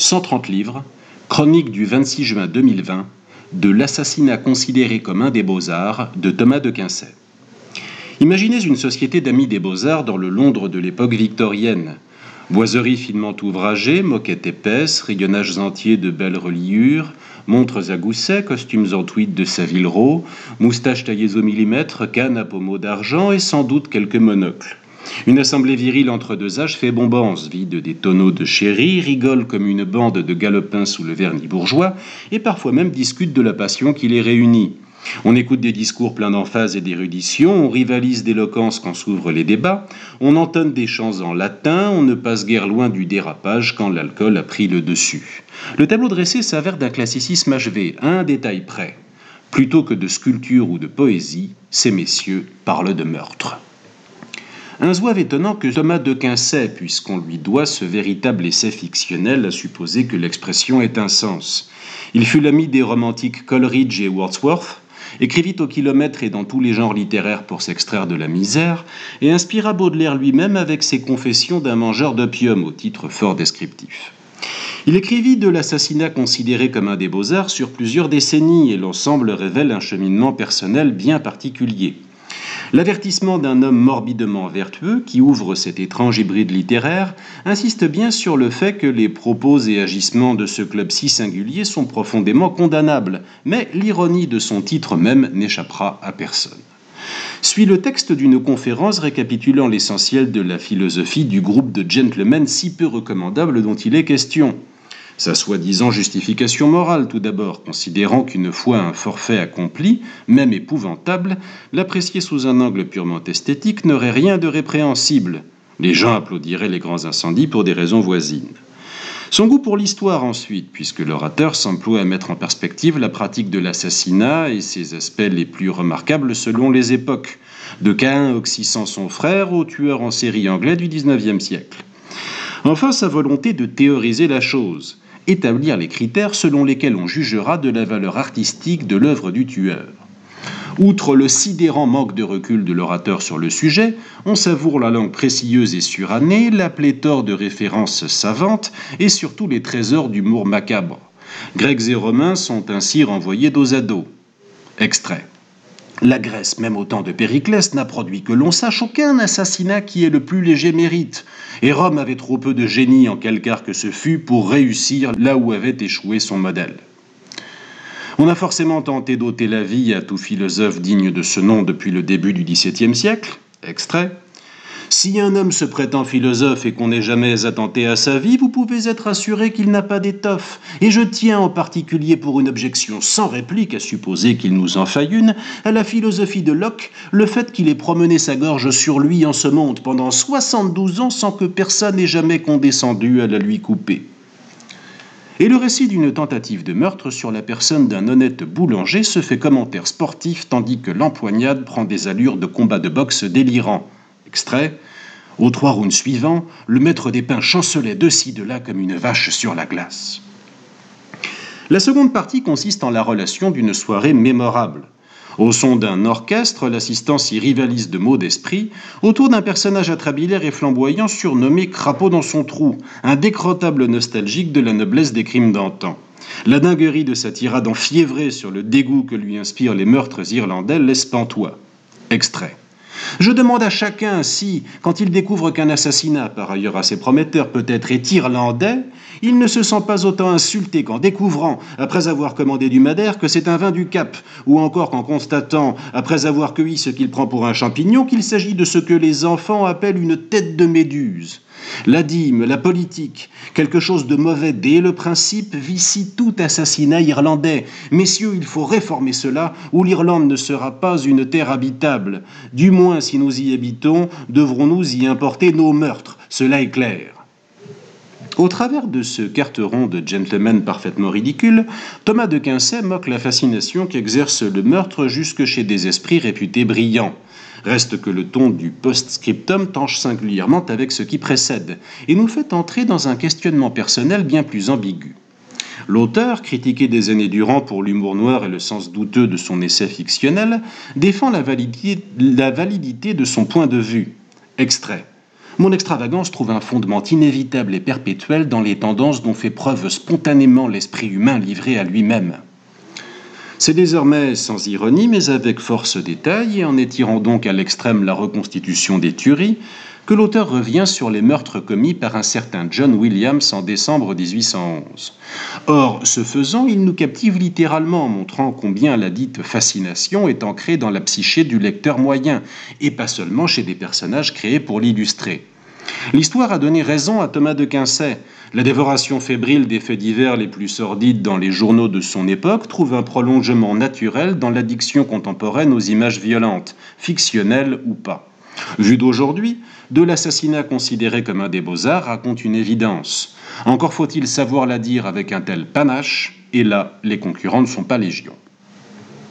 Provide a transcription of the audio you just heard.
130 livres, chronique du 26 juin 2020 de l'assassinat considéré comme un des beaux-arts de Thomas de Quincey. Imaginez une société d'amis des beaux-arts dans le Londres de l'époque victorienne. Boiseries finement ouvragées, moquettes épaisses, rayonnages entiers de belles reliures, montres à gousset, costumes en tweed de Savile moustaches taillées au millimètre, cannes à pommeau d'argent et sans doute quelques monocles. Une assemblée virile entre deux âges fait bombance, vide des tonneaux de chéri, rigole comme une bande de galopins sous le vernis bourgeois, et parfois même discute de la passion qui les réunit. On écoute des discours pleins d'emphase et d'érudition, on rivalise d'éloquence quand s'ouvrent les débats, on entonne des chants en latin, on ne passe guère loin du dérapage quand l'alcool a pris le dessus. Le tableau dressé s'avère d'un classicisme achevé, à un détail près. Plutôt que de sculpture ou de poésie, ces messieurs parlent de meurtre. Un zouave étonnant que Thomas de Quincey, puisqu'on lui doit ce véritable essai fictionnel, à supposer que l'expression ait un sens. Il fut l'ami des romantiques Coleridge et Wordsworth, écrivit au kilomètre et dans tous les genres littéraires pour s'extraire de la misère, et inspira Baudelaire lui-même avec ses confessions d'un mangeur d'opium au titre fort descriptif. Il écrivit de l'assassinat considéré comme un des beaux-arts sur plusieurs décennies, et l'ensemble révèle un cheminement personnel bien particulier. L'avertissement d'un homme morbidement vertueux qui ouvre cet étrange hybride littéraire insiste bien sur le fait que les propos et agissements de ce club si singulier sont profondément condamnables, mais l'ironie de son titre même n'échappera à personne. Suit le texte d'une conférence récapitulant l'essentiel de la philosophie du groupe de gentlemen si peu recommandable dont il est question. Sa soi-disant justification morale tout d'abord, considérant qu'une fois un forfait accompli, même épouvantable, l'apprécier sous un angle purement esthétique n'aurait rien de répréhensible. Les gens applaudiraient les grands incendies pour des raisons voisines. Son goût pour l'histoire ensuite, puisque l'orateur s'emploie à mettre en perspective la pratique de l'assassinat et ses aspects les plus remarquables selon les époques, de Cain oxysant son frère au tueur en série anglais du XIXe siècle. Enfin, sa volonté de théoriser la chose, établir les critères selon lesquels on jugera de la valeur artistique de l'œuvre du tueur. Outre le sidérant manque de recul de l'orateur sur le sujet, on savoure la langue précieuse et surannée, la pléthore de références savantes et surtout les trésors d'humour macabre. Grecs et Romains sont ainsi renvoyés dos à dos. Extrait. La Grèce, même au temps de Périclès, n'a produit que l'on sache aucun assassinat qui ait le plus léger mérite, et Rome avait trop peu de génie en quelque que ce fût pour réussir là où avait échoué son modèle. On a forcément tenté d'ôter la vie à tout philosophe digne de ce nom depuis le début du XVIIe siècle. Extrait. Si un homme se prétend philosophe et qu'on n'ait jamais attenté à sa vie, vous pouvez être assuré qu'il n'a pas d'étoffe. Et je tiens en particulier pour une objection sans réplique, à supposer qu'il nous en faille une, à la philosophie de Locke, le fait qu'il ait promené sa gorge sur lui en ce monde pendant 72 ans sans que personne ait jamais condescendu à la lui couper. Et le récit d'une tentative de meurtre sur la personne d'un honnête boulanger se fait commentaire sportif tandis que l'empoignade prend des allures de combat de boxe délirant. Extrait. Aux trois rounds suivants, le maître des pains chancelait de ci de là comme une vache sur la glace. La seconde partie consiste en la relation d'une soirée mémorable. Au son d'un orchestre, l'assistant s'y rivalise de mots d'esprit autour d'un personnage atrabilaire et flamboyant surnommé Crapaud dans son trou, un décrottable nostalgique de la noblesse des crimes d'antan. La dinguerie de sa tirade enfiévrée sur le dégoût que lui inspirent les meurtres irlandais laisse pantois. Extrait. Je demande à chacun si, quand il découvre qu'un assassinat, par ailleurs assez prometteur peut-être, est irlandais, il ne se sent pas autant insulté qu'en découvrant, après avoir commandé du madère, que c'est un vin du Cap, ou encore qu'en constatant, après avoir cueilli ce qu'il prend pour un champignon, qu'il s'agit de ce que les enfants appellent une tête de méduse. La dîme, la politique, quelque chose de mauvais dès le principe, vicie tout assassinat irlandais. Messieurs, il faut réformer cela, ou l'Irlande ne sera pas une terre habitable. Du moins, si nous y habitons, devrons-nous y importer nos meurtres. Cela est clair. Au travers de ce carteron de gentleman parfaitement ridicule, Thomas de Quincey moque la fascination qu'exerce le meurtre jusque chez des esprits réputés brillants. Reste que le ton du post-scriptum tanche singulièrement avec ce qui précède et nous fait entrer dans un questionnement personnel bien plus ambigu. L'auteur, critiqué des années durant pour l'humour noir et le sens douteux de son essai fictionnel, défend la validité, la validité de son point de vue. Extrait. Mon extravagance trouve un fondement inévitable et perpétuel dans les tendances dont fait preuve spontanément l'esprit humain livré à lui-même. C'est désormais sans ironie, mais avec force détail, et en étirant donc à l'extrême la reconstitution des tueries, que l'auteur revient sur les meurtres commis par un certain John Williams en décembre 1811. Or, ce faisant, il nous captive littéralement en montrant combien la dite fascination est ancrée dans la psyché du lecteur moyen, et pas seulement chez des personnages créés pour l'illustrer. L'histoire a donné raison à Thomas de Quincey. La dévoration fébrile des faits divers les plus sordides dans les journaux de son époque trouve un prolongement naturel dans l'addiction contemporaine aux images violentes, fictionnelles ou pas. Vu d'aujourd'hui, de l'assassinat considéré comme un des beaux-arts raconte une évidence. Encore faut-il savoir la dire avec un tel panache, et là, les concurrents ne sont pas légion.